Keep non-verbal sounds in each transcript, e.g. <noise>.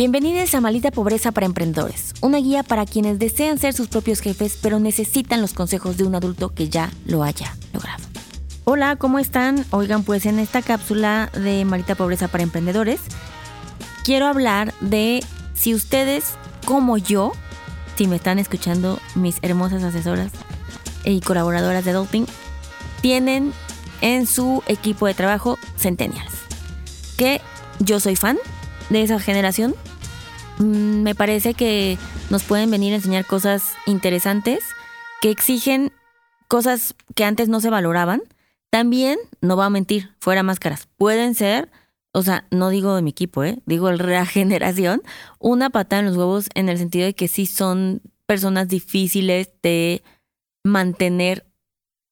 Bienvenidos a Malita Pobreza para Emprendedores, una guía para quienes desean ser sus propios jefes pero necesitan los consejos de un adulto que ya lo haya logrado. Hola, ¿cómo están? Oigan, pues en esta cápsula de Malita Pobreza para Emprendedores quiero hablar de si ustedes, como yo, si me están escuchando mis hermosas asesoras y colaboradoras de Dolphin, tienen en su equipo de trabajo Centennials. Que yo soy fan de esa generación. Mm, me parece que nos pueden venir a enseñar cosas interesantes que exigen cosas que antes no se valoraban. También, no va a mentir, fuera máscaras. Pueden ser, o sea, no digo de mi equipo, ¿eh? digo el regeneración, <laughs> una patada en los huevos en el sentido de que sí son personas difíciles de mantener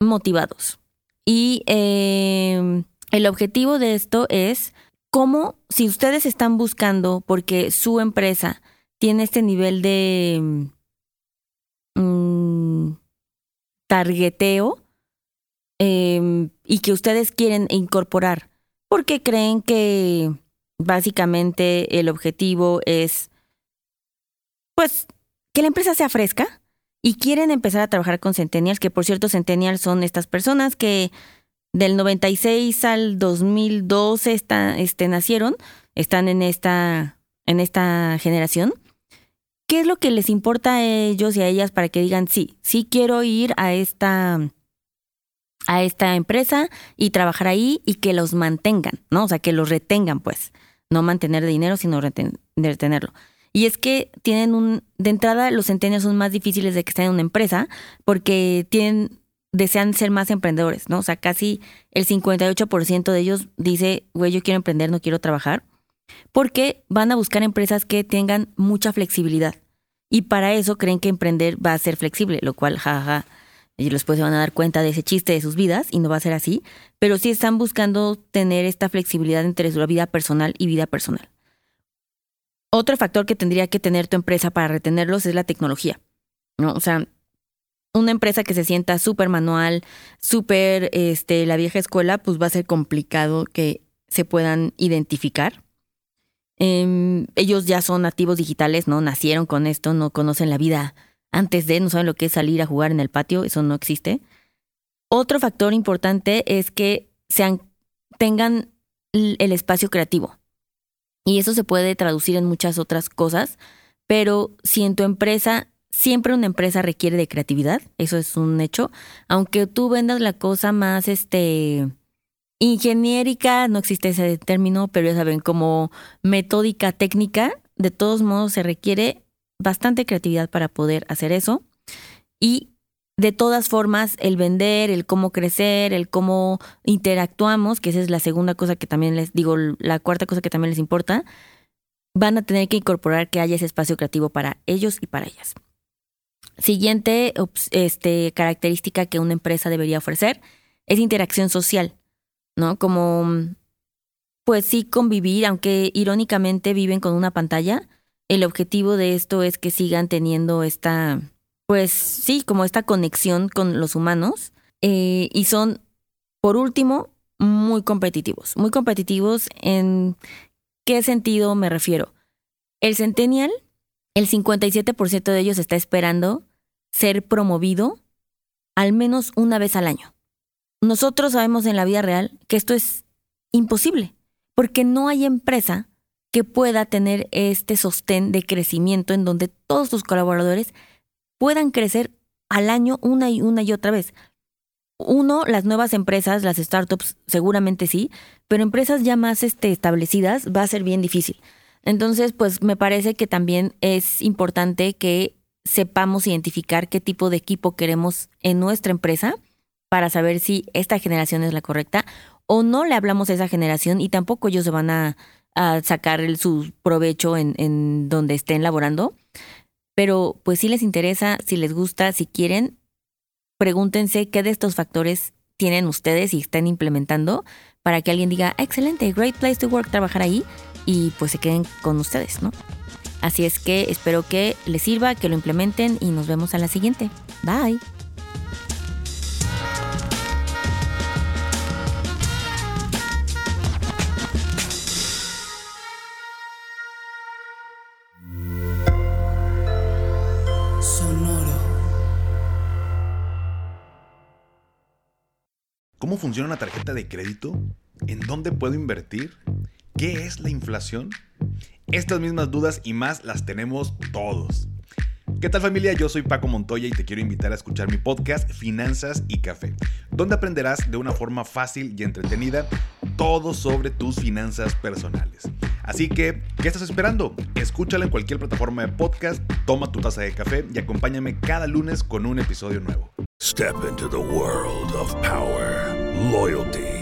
motivados. Y eh, el objetivo de esto es cómo, si ustedes están buscando, porque su empresa tiene este nivel de mm, targeteo em, y que ustedes quieren incorporar, porque creen que básicamente el objetivo es, pues, que la empresa sea fresca y quieren empezar a trabajar con Centennials, que por cierto, Centennials son estas personas que del 96 al 2012 está, este, nacieron, están en esta, en esta generación. ¿Qué es lo que les importa a ellos y a ellas para que digan, sí, sí quiero ir a esta, a esta empresa y trabajar ahí y que los mantengan, ¿no? O sea, que los retengan, pues. No mantener dinero, sino retenerlo. Y es que tienen un, de entrada, los centenios son más difíciles de que estén en una empresa porque tienen desean ser más emprendedores, ¿no? O sea, casi el 58% de ellos dice, güey, yo quiero emprender, no quiero trabajar, porque van a buscar empresas que tengan mucha flexibilidad. Y para eso creen que emprender va a ser flexible, lo cual, jaja, ellos después se van a dar cuenta de ese chiste de sus vidas y no va a ser así, pero sí están buscando tener esta flexibilidad entre su vida personal y vida personal. Otro factor que tendría que tener tu empresa para retenerlos es la tecnología, ¿no? O sea, una empresa que se sienta súper manual, súper este, la vieja escuela, pues va a ser complicado que se puedan identificar. Em, ellos ya son nativos digitales, ¿no? Nacieron con esto, no conocen la vida antes de, no saben lo que es salir a jugar en el patio, eso no existe. Otro factor importante es que sean, tengan el espacio creativo. Y eso se puede traducir en muchas otras cosas, pero si en tu empresa siempre una empresa requiere de creatividad, eso es un hecho. Aunque tú vendas la cosa más este ingeniérica, no existe ese término, pero ya saben, como metódica técnica, de todos modos se requiere bastante creatividad para poder hacer eso. Y de todas formas, el vender, el cómo crecer, el cómo interactuamos, que esa es la segunda cosa que también les digo, la cuarta cosa que también les importa, van a tener que incorporar que haya ese espacio creativo para ellos y para ellas. Siguiente este, característica que una empresa debería ofrecer es interacción social, ¿no? Como, pues sí, convivir, aunque irónicamente viven con una pantalla. El objetivo de esto es que sigan teniendo esta, pues sí, como esta conexión con los humanos. Eh, y son, por último, muy competitivos. Muy competitivos en qué sentido me refiero. El Centennial el 57% de ellos está esperando ser promovido al menos una vez al año. Nosotros sabemos en la vida real que esto es imposible, porque no hay empresa que pueda tener este sostén de crecimiento en donde todos sus colaboradores puedan crecer al año una y una y otra vez. Uno, las nuevas empresas, las startups, seguramente sí, pero empresas ya más este, establecidas va a ser bien difícil. Entonces, pues me parece que también es importante que sepamos identificar qué tipo de equipo queremos en nuestra empresa para saber si esta generación es la correcta o no le hablamos a esa generación y tampoco ellos se van a, sacar el, su provecho en, en donde estén laborando. Pero pues si les interesa, si les gusta, si quieren, pregúntense qué de estos factores tienen ustedes y están implementando para que alguien diga, excelente, great place to work, trabajar ahí y pues se queden con ustedes, ¿no? Así es que espero que les sirva, que lo implementen y nos vemos a la siguiente. Bye. ¿Cómo funciona una tarjeta de crédito? ¿En dónde puedo invertir? ¿Qué es la inflación? Estas mismas dudas y más las tenemos todos. ¿Qué tal familia? Yo soy Paco Montoya y te quiero invitar a escuchar mi podcast Finanzas y Café, donde aprenderás de una forma fácil y entretenida todo sobre tus finanzas personales. Así que, ¿qué estás esperando? Escúchala en cualquier plataforma de podcast, toma tu taza de café y acompáñame cada lunes con un episodio nuevo. Step into the world of power, loyalty,